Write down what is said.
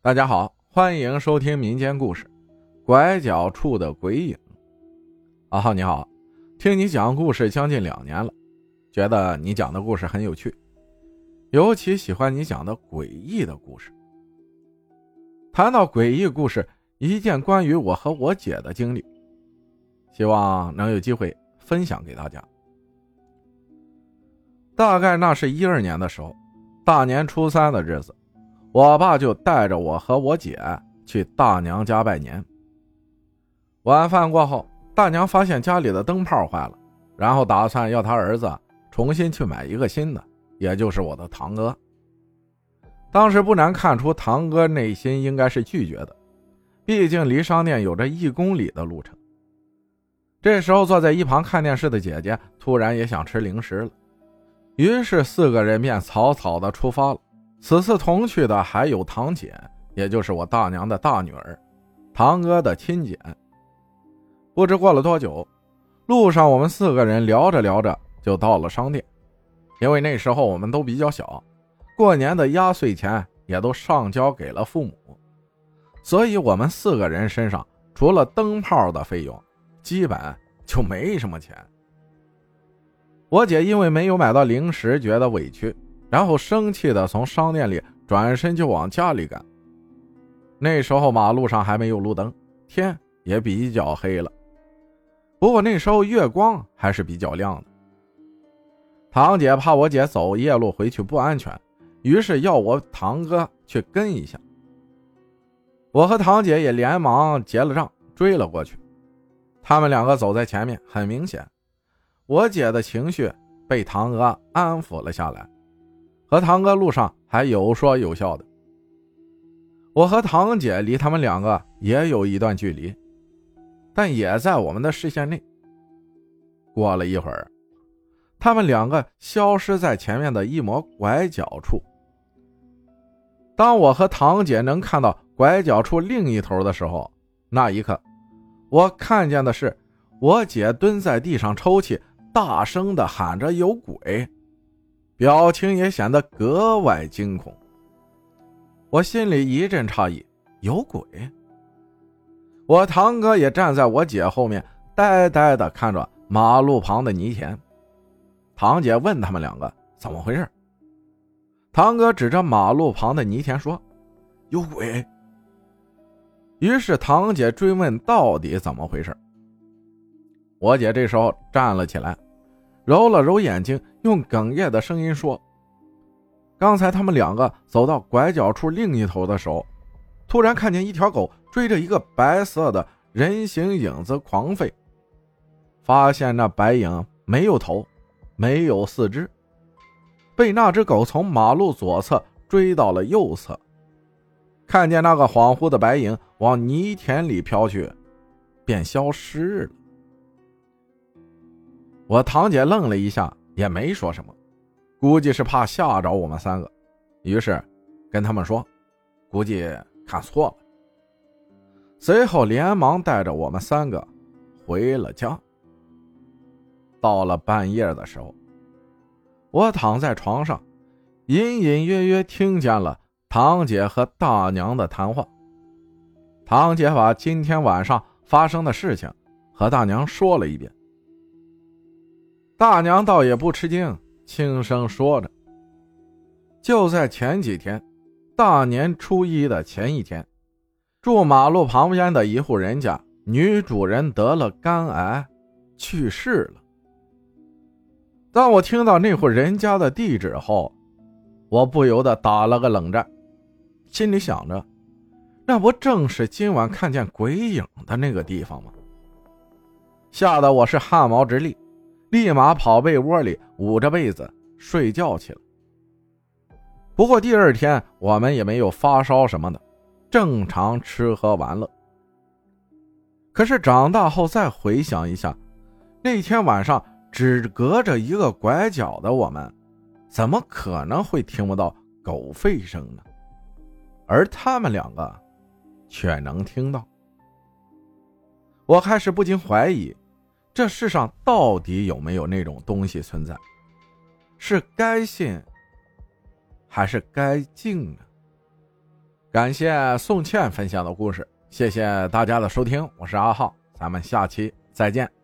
大家好，欢迎收听民间故事《拐角处的鬼影》。阿浩你好，听你讲故事将近两年了，觉得你讲的故事很有趣，尤其喜欢你讲的诡异的故事。谈到诡异故事，一件关于我和我姐的经历，希望能有机会分享给大家。大概那是一二年的时候，大年初三的日子。我爸就带着我和我姐去大娘家拜年。晚饭过后，大娘发现家里的灯泡坏了，然后打算要他儿子重新去买一个新的，也就是我的堂哥。当时不难看出，堂哥内心应该是拒绝的，毕竟离商店有着一公里的路程。这时候，坐在一旁看电视的姐姐突然也想吃零食了，于是四个人便草草的出发了。此次同去的还有堂姐，也就是我大娘的大女儿，堂哥的亲姐。不知过了多久，路上我们四个人聊着聊着就到了商店，因为那时候我们都比较小，过年的压岁钱也都上交给了父母，所以我们四个人身上除了灯泡的费用，基本就没什么钱。我姐因为没有买到零食，觉得委屈。然后生气的从商店里转身就往家里赶。那时候马路上还没有路灯，天也比较黑了。不过那时候月光还是比较亮的。堂姐怕我姐走夜路回去不安全，于是要我堂哥去跟一下。我和堂姐也连忙结了账，追了过去。他们两个走在前面，很明显，我姐的情绪被堂哥安抚了下来。和堂哥路上还有说有笑的，我和堂姐离他们两个也有一段距离，但也在我们的视线内。过了一会儿，他们两个消失在前面的一抹拐角处。当我和堂姐能看到拐角处另一头的时候，那一刻，我看见的是我姐蹲在地上抽泣，大声的喊着“有鬼”。表情也显得格外惊恐。我心里一阵诧异，有鬼。我堂哥也站在我姐后面，呆呆的看着马路旁的泥田。堂姐问他们两个怎么回事，堂哥指着马路旁的泥田说：“有鬼。”于是堂姐追问到底怎么回事。我姐这时候站了起来。揉了揉眼睛，用哽咽的声音说：“刚才他们两个走到拐角处另一头的时候，突然看见一条狗追着一个白色的人形影子狂吠。发现那白影没有头，没有四肢，被那只狗从马路左侧追到了右侧。看见那个恍惚的白影往泥田里飘去，便消失了。”我堂姐愣了一下，也没说什么，估计是怕吓着我们三个，于是跟他们说：“估计看错了。”随后连忙带着我们三个回了家。到了半夜的时候，我躺在床上，隐隐约约听见了堂姐和大娘的谈话。堂姐把今天晚上发生的事情和大娘说了一遍。大娘倒也不吃惊，轻声说着：“就在前几天，大年初一的前一天，住马路旁边的一户人家，女主人得了肝癌，去世了。当我听到那户人家的地址后，我不由得打了个冷战，心里想着，那不正是今晚看见鬼影的那个地方吗？吓得我是汗毛直立。”立马跑被窝里捂着被子睡觉去了。不过第二天我们也没有发烧什么的，正常吃喝玩乐。可是长大后再回想一下，那天晚上只隔着一个拐角的我们，怎么可能会听不到狗吠声呢？而他们两个却能听到。我开始不禁怀疑。这世上到底有没有那种东西存在？是该信还是该敬呢？感谢宋茜分享的故事，谢谢大家的收听，我是阿浩，咱们下期再见。